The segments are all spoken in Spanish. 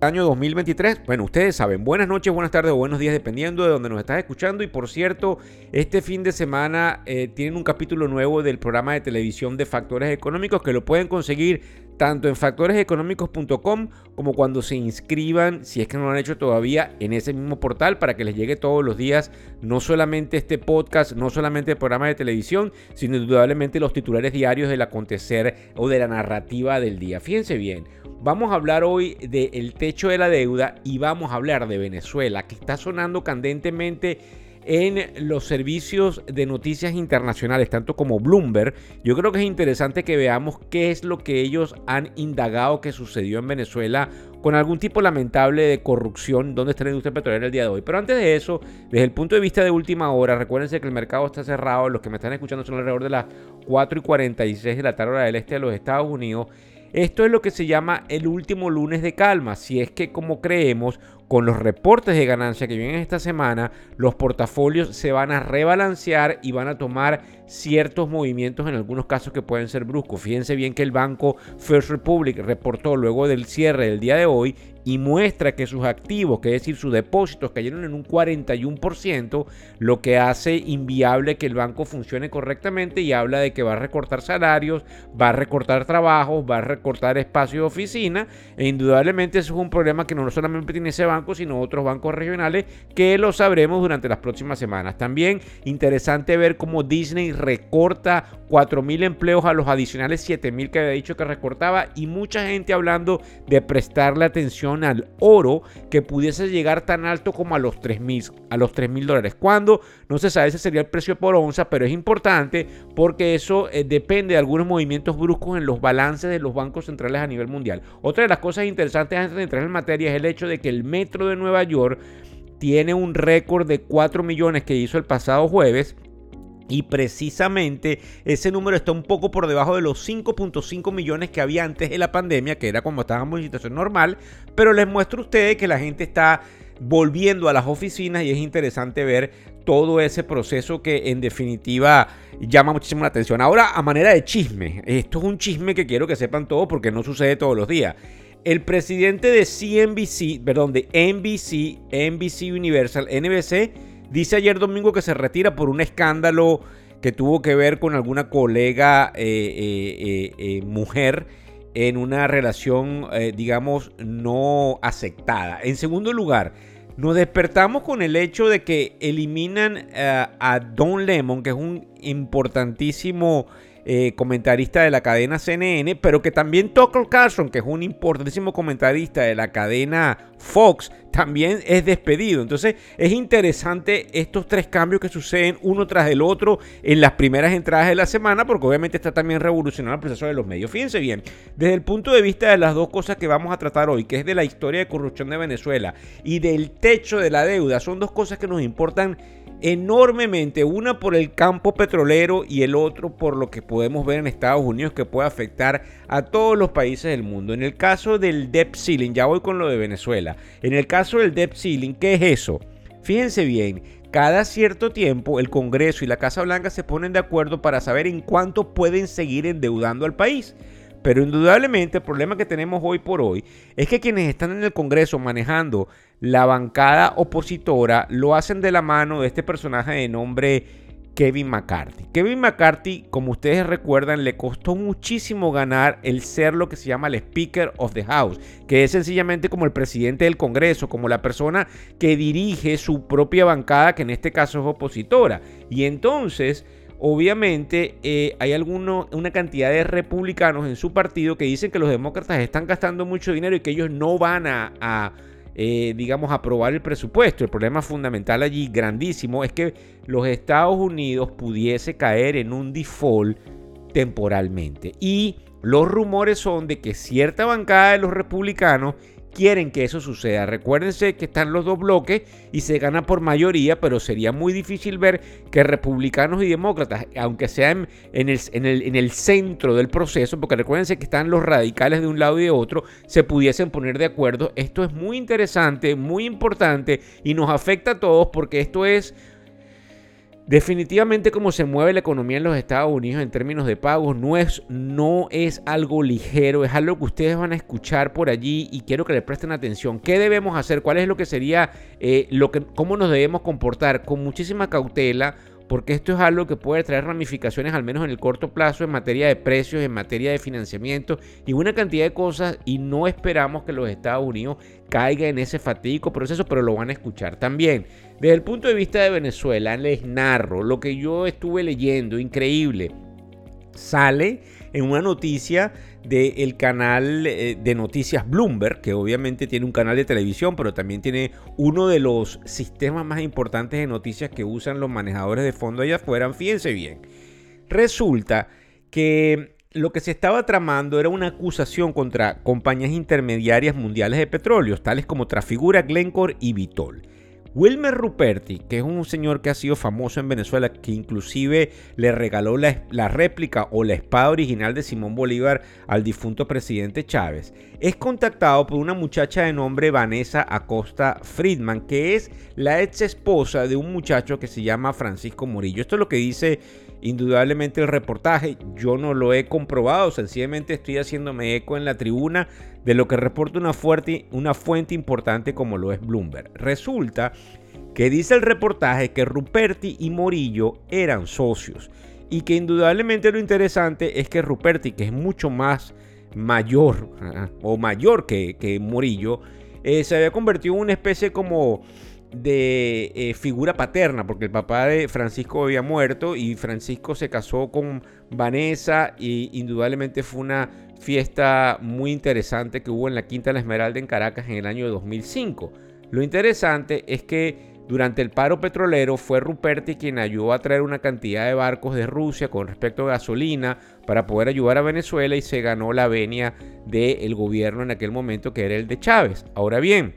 Año 2023. Bueno, ustedes saben, buenas noches, buenas tardes o buenos días, dependiendo de donde nos estás escuchando. Y por cierto, este fin de semana eh, tienen un capítulo nuevo del programa de televisión de Factores Económicos que lo pueden conseguir tanto en factoreseconómicos.com como cuando se inscriban, si es que no lo han hecho todavía, en ese mismo portal para que les llegue todos los días no solamente este podcast, no solamente el programa de televisión, sino indudablemente los titulares diarios del acontecer o de la narrativa del día. Fíjense bien, vamos a hablar hoy del techo de la deuda y vamos a hablar de Venezuela, que está sonando candentemente en los servicios de noticias internacionales, tanto como Bloomberg, yo creo que es interesante que veamos qué es lo que ellos han indagado que sucedió en Venezuela con algún tipo lamentable de corrupción donde está la industria petrolera el día de hoy. Pero antes de eso, desde el punto de vista de última hora, recuérdense que el mercado está cerrado, los que me están escuchando son alrededor de las 4 y 46 de la tarde hora del este de los Estados Unidos. Esto es lo que se llama el último lunes de calma, si es que como creemos con los reportes de ganancia que vienen esta semana, los portafolios se van a rebalancear y van a tomar ciertos movimientos en algunos casos que pueden ser bruscos. Fíjense bien que el banco First Republic reportó luego del cierre del día de hoy y muestra que sus activos, que es decir, sus depósitos cayeron en un 41%, lo que hace inviable que el banco funcione correctamente y habla de que va a recortar salarios, va a recortar trabajos, va a recortar espacio de oficina e indudablemente eso es un problema que no solamente tiene ese banco, sino otros bancos regionales que lo sabremos durante las próximas semanas. También interesante ver cómo Disney recorta 4.000 empleos a los adicionales 7.000 que había dicho que recortaba y mucha gente hablando de prestarle atención al oro que pudiese llegar tan alto como a los 3.000 a los 3.000 dólares. Cuando no se sabe ese sería el precio por onza, pero es importante porque eso eh, depende de algunos movimientos bruscos en los balances de los bancos centrales a nivel mundial. Otra de las cosas interesantes antes de entrar en materia es el hecho de que el mes de Nueva York tiene un récord de 4 millones que hizo el pasado jueves. Y precisamente ese número está un poco por debajo de los 5.5 millones que había antes de la pandemia, que era cuando estábamos en situación normal. Pero les muestro a ustedes que la gente está volviendo a las oficinas y es interesante ver todo ese proceso que en definitiva llama muchísimo la atención. Ahora, a manera de chisme, esto es un chisme que quiero que sepan todos porque no sucede todos los días. El presidente de CNBC, perdón, de NBC, NBC Universal, NBC, dice ayer domingo que se retira por un escándalo que tuvo que ver con alguna colega eh, eh, eh, mujer en una relación, digamos, no aceptada. En segundo lugar, nos despertamos con el hecho de que eliminan a Don Lemon, que es un importantísimo eh, comentarista de la cadena CNN, pero que también Tucker Carlson, que es un importantísimo comentarista de la cadena Fox, también es despedido. Entonces es interesante estos tres cambios que suceden uno tras el otro en las primeras entradas de la semana, porque obviamente está también revolucionando el proceso de los medios. Fíjense bien, desde el punto de vista de las dos cosas que vamos a tratar hoy, que es de la historia de corrupción de Venezuela y del techo de la deuda, son dos cosas que nos importan enormemente, una por el campo petrolero y el otro por lo que podemos ver en Estados Unidos que puede afectar a todos los países del mundo. En el caso del debt ceiling, ya voy con lo de Venezuela, en el caso del debt ceiling, ¿qué es eso? Fíjense bien, cada cierto tiempo el Congreso y la Casa Blanca se ponen de acuerdo para saber en cuánto pueden seguir endeudando al país. Pero indudablemente el problema que tenemos hoy por hoy es que quienes están en el Congreso manejando la bancada opositora lo hacen de la mano de este personaje de nombre Kevin McCarthy. Kevin McCarthy, como ustedes recuerdan, le costó muchísimo ganar el ser lo que se llama el Speaker of the House, que es sencillamente como el presidente del Congreso, como la persona que dirige su propia bancada, que en este caso es opositora. Y entonces obviamente eh, hay alguno, una cantidad de republicanos en su partido que dicen que los demócratas están gastando mucho dinero y que ellos no van a, eh, digamos, aprobar el presupuesto. El problema fundamental allí, grandísimo, es que los Estados Unidos pudiese caer en un default temporalmente. Y los rumores son de que cierta bancada de los republicanos quieren que eso suceda. Recuérdense que están los dos bloques y se gana por mayoría, pero sería muy difícil ver que republicanos y demócratas, aunque sean en el, en el, centro del proceso, porque recuérdense que están los radicales de un lado y de otro, se pudiesen poner de acuerdo. Esto es muy interesante, muy importante y nos afecta a todos porque esto es Definitivamente como se mueve la economía en los Estados Unidos en términos de pagos no es, no es algo ligero, es algo que ustedes van a escuchar por allí y quiero que le presten atención. ¿Qué debemos hacer? ¿Cuál es lo que sería, eh, lo que, cómo nos debemos comportar? Con muchísima cautela, porque esto es algo que puede traer ramificaciones al menos en el corto plazo en materia de precios, en materia de financiamiento y una cantidad de cosas y no esperamos que los Estados Unidos caigan en ese fatídico proceso, pero lo van a escuchar también. Desde el punto de vista de Venezuela, les narro lo que yo estuve leyendo, increíble. Sale en una noticia del canal eh, de noticias Bloomberg, que obviamente tiene un canal de televisión, pero también tiene uno de los sistemas más importantes de noticias que usan los manejadores de fondo allá afuera. Fíjense bien, resulta que lo que se estaba tramando era una acusación contra compañías intermediarias mundiales de petróleo, tales como Trafigura, Glencore y Vitol. Wilmer Ruperti, que es un señor que ha sido famoso en Venezuela, que inclusive le regaló la, réplica o la espada original de Simón Bolívar al difunto presidente Chávez, es contactado por una muchacha de nombre Vanessa Acosta Friedman, que es la ex esposa de un muchacho que se llama Francisco Murillo. Esto es lo que dice indudablemente el reportaje. Yo no lo he comprobado, sencillamente estoy haciéndome eco en la tribuna de lo que reporta una, una fuente importante como lo es Bloomberg. Resulta que dice el reportaje que Ruperti y Morillo eran socios y que indudablemente lo interesante es que Ruperti, que es mucho más mayor o mayor que, que Morillo, eh, se había convertido en una especie como de eh, figura paterna, porque el papá de Francisco había muerto y Francisco se casó con Vanessa y indudablemente fue una fiesta muy interesante que hubo en la Quinta de la Esmeralda en Caracas en el año 2005. Lo interesante es que durante el paro petrolero fue Ruperti quien ayudó a traer una cantidad de barcos de Rusia con respecto a gasolina para poder ayudar a Venezuela y se ganó la venia del gobierno en aquel momento que era el de Chávez. Ahora bien,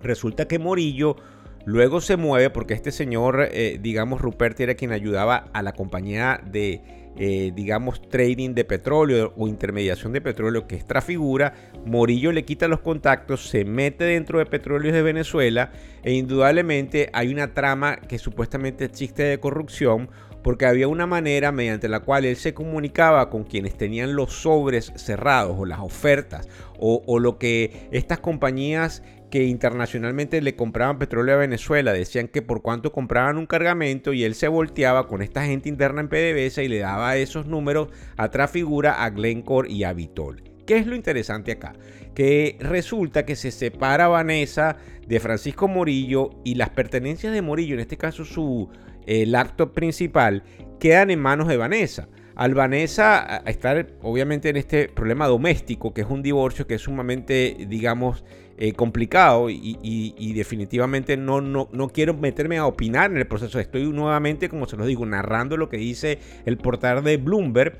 resulta que Morillo Luego se mueve porque este señor, eh, digamos, Rupert era quien ayudaba a la compañía de, eh, digamos, trading de petróleo o intermediación de petróleo, que es Trafigura. Morillo le quita los contactos, se mete dentro de petróleos de Venezuela e indudablemente hay una trama que supuestamente existe de corrupción porque había una manera mediante la cual él se comunicaba con quienes tenían los sobres cerrados o las ofertas o, o lo que estas compañías que internacionalmente le compraban petróleo a Venezuela decían que por cuánto compraban un cargamento y él se volteaba con esta gente interna en PDVSA y le daba esos números a Trafigura, a Glencore y a Vitol. ¿Qué es lo interesante acá? Que resulta que se separa Vanessa de Francisco Morillo y las pertenencias de Morillo, en este caso su el acto principal, quedan en manos de Vanessa. Al Vanessa estar obviamente en este problema doméstico, que es un divorcio que es sumamente, digamos, eh, complicado y, definitivamente no, no, no, quiero meterme a opinar en el proceso. Estoy nuevamente, como se los digo, narrando lo que dice el portal de Bloomberg.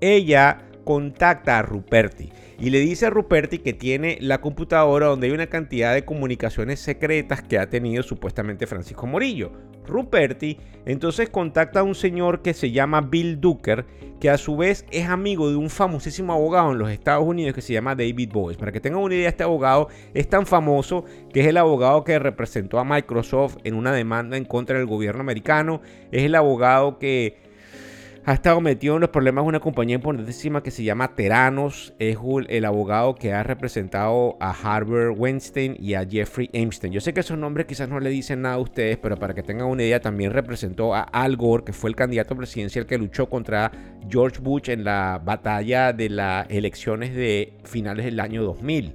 Ella contacta a Ruperti y le dice a Ruperti que tiene la computadora donde hay una cantidad de comunicaciones secretas que ha tenido supuestamente Francisco Morillo. Ruperti entonces contacta a un señor que se llama Bill Ducker, que a su vez es amigo de un famosísimo abogado en los Estados Unidos que se llama David Boyce. Para que tengan una idea, este abogado es tan famoso que es el abogado que representó a Microsoft en una demanda en contra del gobierno americano, es el abogado que ha estado metido en los problemas de una compañía importantísima que se llama Teranos. Es el abogado que ha representado a Harvard Weinstein y a Jeffrey Epstein. Yo sé que esos nombres quizás no le dicen nada a ustedes, pero para que tengan una idea, también representó a Al Gore, que fue el candidato presidencial que luchó contra George Bush en la batalla de las elecciones de finales del año 2000.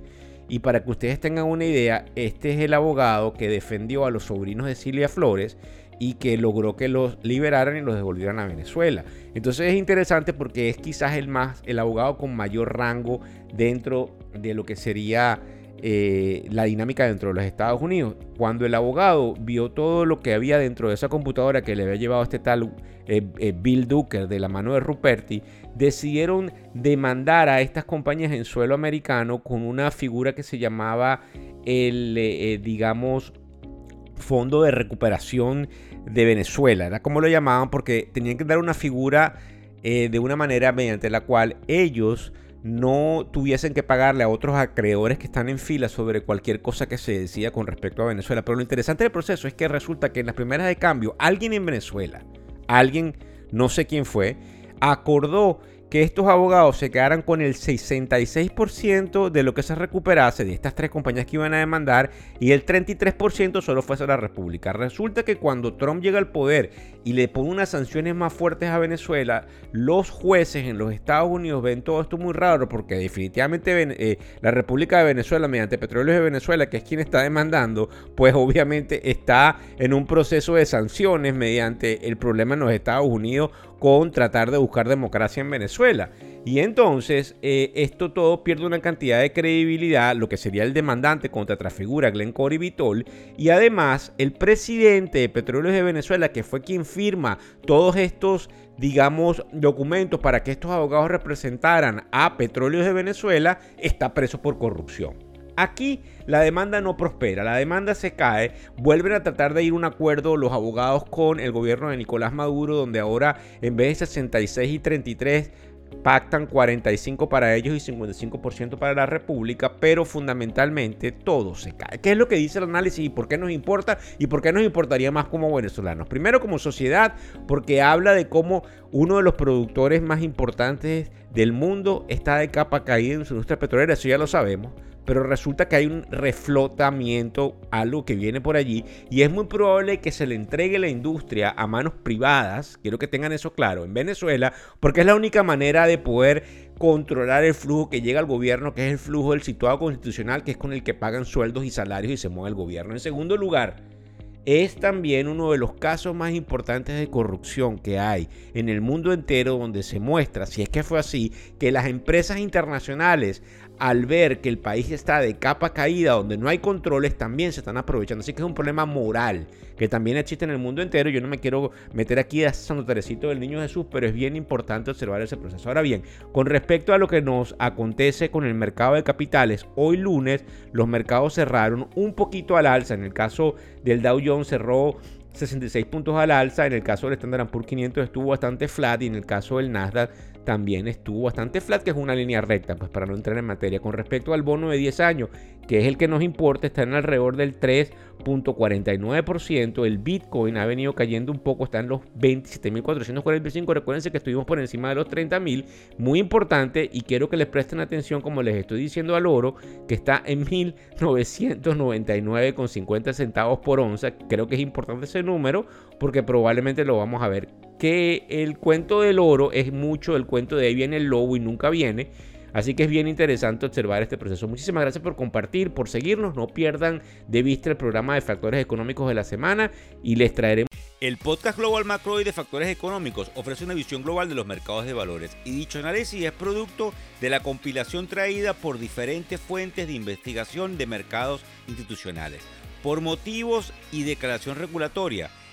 Y para que ustedes tengan una idea, este es el abogado que defendió a los sobrinos de Silvia Flores y que logró que los liberaran y los devolvieran a Venezuela. Entonces es interesante porque es quizás el más el abogado con mayor rango dentro de lo que sería eh, la dinámica dentro de los Estados Unidos. Cuando el abogado vio todo lo que había dentro de esa computadora que le había llevado este tal eh, eh, Bill Duker de la mano de Ruperti, decidieron demandar a estas compañías en suelo americano con una figura que se llamaba el, digamos, Fondo de Recuperación de Venezuela. Era como lo llamaban porque tenían que dar una figura de una manera mediante la cual ellos no tuviesen que pagarle a otros acreedores que están en fila sobre cualquier cosa que se decida con respecto a Venezuela. Pero lo interesante del proceso es que resulta que en las primeras de cambio, alguien en Venezuela, alguien, no sé quién fue, acordó que estos abogados se quedaran con el 66% de lo que se recuperase de estas tres compañías que iban a demandar y el 33% solo fuese a la República. Resulta que cuando Trump llega al poder y le pone unas sanciones más fuertes a Venezuela, los jueces en los Estados Unidos ven todo esto muy raro porque definitivamente eh, la República de Venezuela, mediante Petróleos de Venezuela, que es quien está demandando, pues obviamente está en un proceso de sanciones mediante el problema en los Estados Unidos con tratar de buscar democracia en Venezuela. Y entonces eh, esto todo pierde una cantidad de credibilidad, lo que sería el demandante contra Trafigura, Glencore y Vitol. Y además el presidente de Petróleos de Venezuela, que fue quien firma todos estos, digamos, documentos para que estos abogados representaran a Petróleos de Venezuela, está preso por corrupción. Aquí la demanda no prospera, la demanda se cae, vuelven a tratar de ir a un acuerdo los abogados con el gobierno de Nicolás Maduro, donde ahora en vez de 66 y 33 pactan 45 para ellos y 55% para la República, pero fundamentalmente todo se cae. ¿Qué es lo que dice el análisis y por qué nos importa y por qué nos importaría más como venezolanos? Primero como sociedad, porque habla de cómo uno de los productores más importantes del mundo está de capa caída en su industria petrolera, eso ya lo sabemos pero resulta que hay un reflotamiento, algo que viene por allí, y es muy probable que se le entregue la industria a manos privadas, quiero que tengan eso claro, en Venezuela, porque es la única manera de poder controlar el flujo que llega al gobierno, que es el flujo del situado constitucional, que es con el que pagan sueldos y salarios y se mueve el gobierno. En segundo lugar, es también uno de los casos más importantes de corrupción que hay en el mundo entero donde se muestra, si es que fue así, que las empresas internacionales al ver que el país está de capa caída, donde no hay controles, también se están aprovechando. Así que es un problema moral que también existe en el mundo entero. Yo no me quiero meter aquí a Santo Teresito del Niño Jesús, pero es bien importante observar ese proceso. Ahora bien, con respecto a lo que nos acontece con el mercado de capitales, hoy lunes los mercados cerraron un poquito al alza. En el caso del Dow Jones cerró 66 puntos al alza. En el caso del Standard Poor's 500 estuvo bastante flat y en el caso del Nasdaq también estuvo bastante flat, que es una línea recta, pues para no entrar en materia. Con respecto al bono de 10 años, que es el que nos importa, está en alrededor del 3.49%. El Bitcoin ha venido cayendo un poco, está en los 27.445. Recuérdense que estuvimos por encima de los 30.000, muy importante, y quiero que les presten atención, como les estoy diciendo al oro, que está en 1.999,50 centavos por onza. Creo que es importante ese número, porque probablemente lo vamos a ver que el cuento del oro es mucho el cuento de ahí viene el lobo y nunca viene. Así que es bien interesante observar este proceso. Muchísimas gracias por compartir, por seguirnos. No pierdan de vista el programa de factores económicos de la semana y les traeremos. El podcast Global Macro y de Factores Económicos ofrece una visión global de los mercados de valores y dicho análisis es producto de la compilación traída por diferentes fuentes de investigación de mercados institucionales. Por motivos y declaración regulatoria,